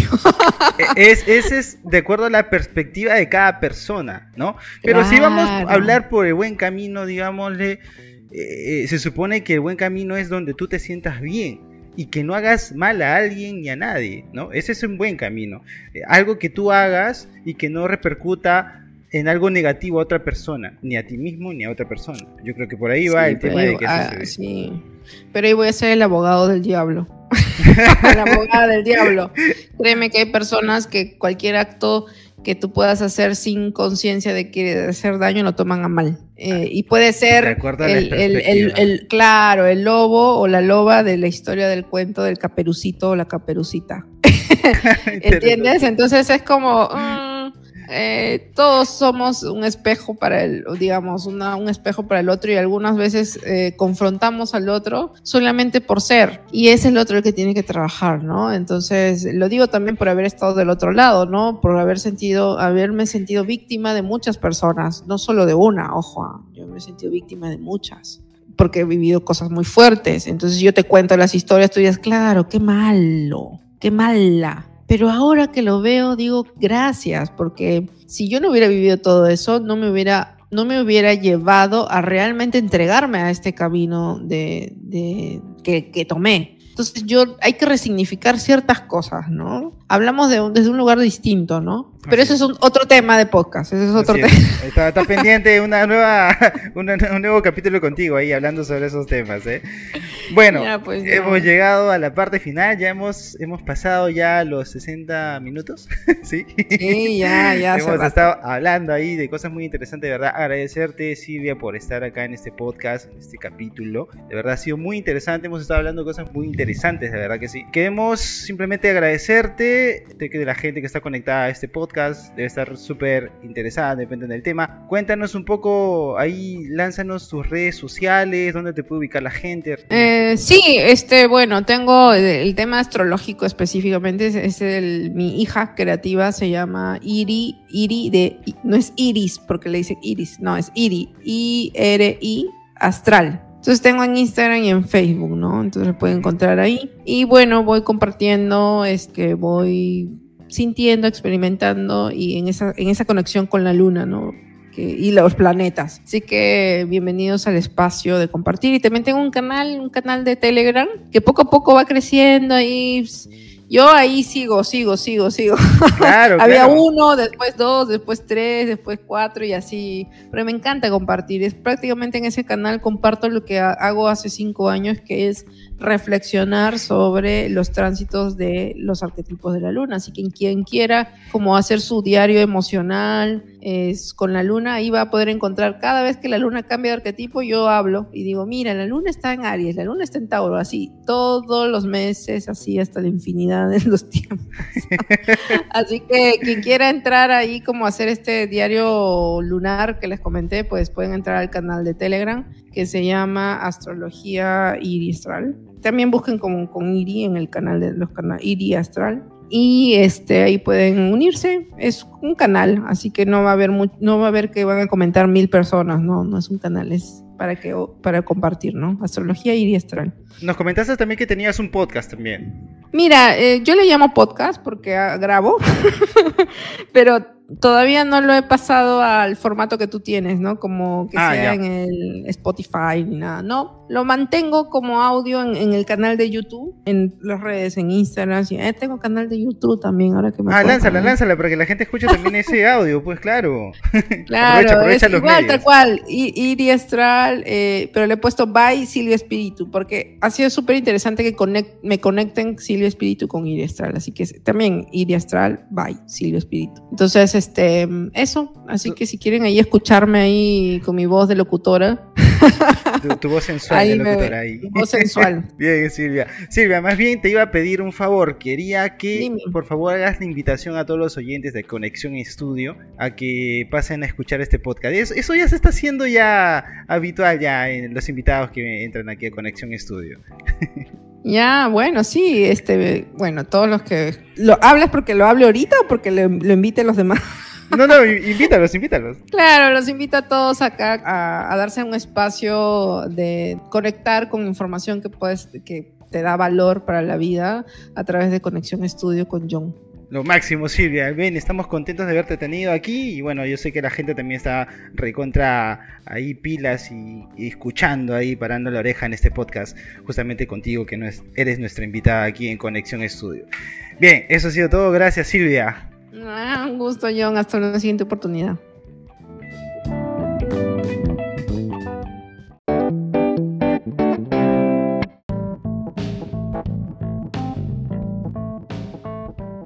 E, es, ese es de acuerdo a la perspectiva de cada persona, ¿no? Pero si vamos a hablar por el buen camino, digámosle, eh, eh, se supone que el buen camino es donde tú te sientas bien y que no hagas mal a alguien ni a nadie, ¿no? Ese es un buen camino. Eh, algo que tú hagas y que no repercuta en algo negativo a otra persona, ni a ti mismo ni a otra persona. Yo creo que por ahí va el tema de que ah, sí. Pero ahí voy a ser el abogado del diablo. la abogada del diablo. Créeme que hay personas que cualquier acto que tú puedas hacer sin conciencia de que hacer daño lo toman a mal. Eh, y puede ser el, el, el, claro, el lobo o la loba de la historia del cuento del caperucito o la caperucita. ¿Entiendes? Entonces es como... Mm, eh, todos somos un espejo para el, digamos, un espejo para el otro y algunas veces eh, confrontamos al otro solamente por ser y es el otro el que tiene que trabajar, ¿no? Entonces, lo digo también por haber estado del otro lado, ¿no? Por haber sentido, haberme sentido víctima de muchas personas, no solo de una, ojo, ah, yo me he sentido víctima de muchas porque he vivido cosas muy fuertes. Entonces yo te cuento las historias, dices, claro, qué malo, qué mala. Pero ahora que lo veo, digo gracias, porque si yo no hubiera vivido todo eso, no me hubiera, no me hubiera llevado a realmente entregarme a este camino de, de que, tomé. Entonces yo hay que resignificar ciertas cosas, ¿no? Hablamos de desde un lugar distinto, ¿no? Pero eso es un, otro tema de podcast. Ese es otro tema. Está, pendiente una nueva, un nuevo capítulo contigo ahí hablando sobre esos temas. ¿eh? Bueno, pues, hemos llegado a la parte final. Ya hemos, hemos pasado ya los 60 minutos. ¿Sí? sí, ya, ya. hemos estado hablando ahí de cosas muy interesantes. De verdad, agradecerte, Silvia, por estar acá en este podcast, en este capítulo. De verdad, ha sido muy interesante. Hemos estado hablando de cosas muy interesantes, de verdad que sí. Queremos simplemente agradecerte de, de la gente que está conectada a este podcast debe estar súper interesada, depende del tema. Cuéntanos un poco, ahí lánzanos tus redes sociales, dónde te puede ubicar la gente. Eh, sí, este, bueno, tengo el, tema astrológico específicamente, es, el, mi hija creativa se llama Iri, Iri de, no es Iris porque le dice Iris, no, es Iri, I-R-I Astral. Entonces tengo en Instagram y en Facebook, ¿no? Entonces lo pueden encontrar ahí. Y bueno, voy compartiendo, es que voy sintiendo, experimentando y en esa, en esa conexión con la luna, ¿no? y los planetas. Así que bienvenidos al espacio de compartir. Y también tengo un canal, un canal de Telegram que poco a poco va creciendo y yo ahí sigo, sigo, sigo, sigo. Claro, Había uno, después dos, después tres, después cuatro y así. Pero me encanta compartir. Es prácticamente en ese canal comparto lo que hago hace cinco años, que es reflexionar sobre los tránsitos de los arquetipos de la luna. Así que quien quiera como hacer su diario emocional es, con la luna, ahí va a poder encontrar cada vez que la luna cambia de arquetipo, yo hablo y digo, mira, la luna está en Aries, la luna está en Tauro, así, todos los meses, así hasta la infinidad de los tiempos. así que quien quiera entrar ahí como hacer este diario lunar que les comenté, pues pueden entrar al canal de Telegram que se llama Astrología Iriastral. También busquen con, con Iri en el canal de los canales Iri Astral y este ahí pueden unirse. Es un canal, así que no va a haber no va a haber que van a comentar mil personas, no, no es un canal, es para que para compartir, ¿no? Astrología Astral. Nos comentaste también que tenías un podcast también. Mira, eh, yo le llamo podcast porque ah, grabo, pero todavía no lo he pasado al formato que tú tienes, ¿no? Como que ah, sea en el Spotify ni nada. No, lo mantengo como audio en, el canal de YouTube, en las redes, en Instagram. Eh, tengo canal de YouTube también, ahora que me Ah, lánzala, lánzala, para que la gente escuche también ese audio, pues claro. Claro, es igual, tal cual. Iri eh, pero le he puesto By Silvia Espíritu, porque ha sido súper interesante que me conecten Silvia Espíritu con Iri Astral. Así que también Iri Astral, By Silvia Espíritu. Entonces, este, eso. Así que si quieren ahí escucharme ahí con mi voz de locutora. Tu, voz sensual de locutora ahí. voz sensual. bien, Silvia. Silvia, más bien te iba a pedir un favor. Quería que, por favor, hagas la invitación a todos los oyentes de Conexión Estudio a que pasen a escuchar este podcast. Eso, ya se está haciendo ya habitual ya en los invitados que entran aquí a Conexión Estudio. Ya, bueno, sí, este, bueno, todos los que lo hablas porque lo hable ahorita o porque lo, lo invite a los demás. No, no, invítalos, invítalos. Claro, los invito a todos acá a, darse un espacio de conectar con información que puedes, que te da valor para la vida a través de Conexión Estudio con John. Lo máximo, Silvia. Bien, estamos contentos de haberte tenido aquí. Y bueno, yo sé que la gente también está recontra ahí pilas y, escuchando ahí, parando la oreja en este podcast, justamente contigo, que no es, eres nuestra invitada aquí en Conexión Estudio. Bien, eso ha sido todo. Gracias, Silvia. Ah, un gusto, John. Hasta la siguiente oportunidad.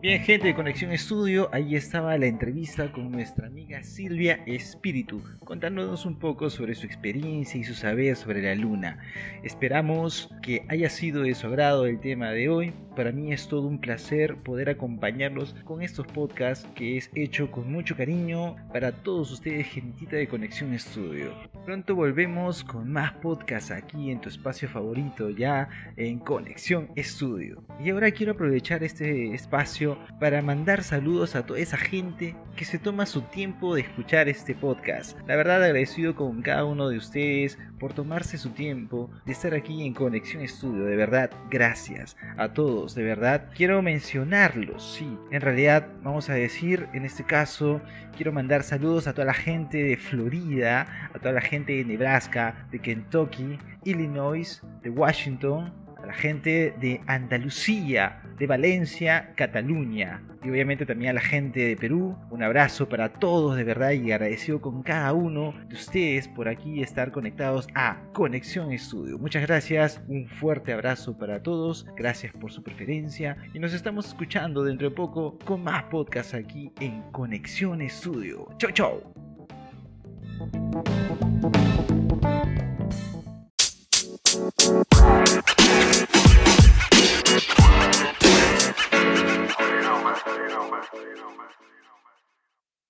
Bien, gente de Conexión Estudio, ahí estaba la entrevista con nuestra amiga Silvia Espíritu, contándonos un poco sobre su experiencia y su saber sobre la luna. Esperamos que haya sido de su agrado el tema de hoy. Para mí es todo un placer poder acompañarlos con estos podcasts que es hecho con mucho cariño para todos ustedes, gentita de Conexión Estudio. Pronto volvemos con más podcasts aquí en tu espacio favorito, ya en Conexión Estudio. Y ahora quiero aprovechar este espacio para mandar saludos a toda esa gente que se toma su tiempo de escuchar este podcast. La verdad agradecido con cada uno de ustedes por tomarse su tiempo de estar aquí en Conexión Estudio. De verdad, gracias a todos. De verdad, quiero mencionarlos. Sí, en realidad vamos a decir, en este caso, quiero mandar saludos a toda la gente de Florida, a toda la gente de Nebraska, de Kentucky, Illinois, de Washington, la gente de Andalucía, de Valencia, Cataluña y obviamente también a la gente de Perú. Un abrazo para todos de verdad y agradecido con cada uno de ustedes por aquí estar conectados a Conexión Estudio. Muchas gracias, un fuerte abrazo para todos, gracias por su preferencia y nos estamos escuchando dentro de poco con más podcasts aquí en Conexión Estudio. Chau chau. You know, man. You man.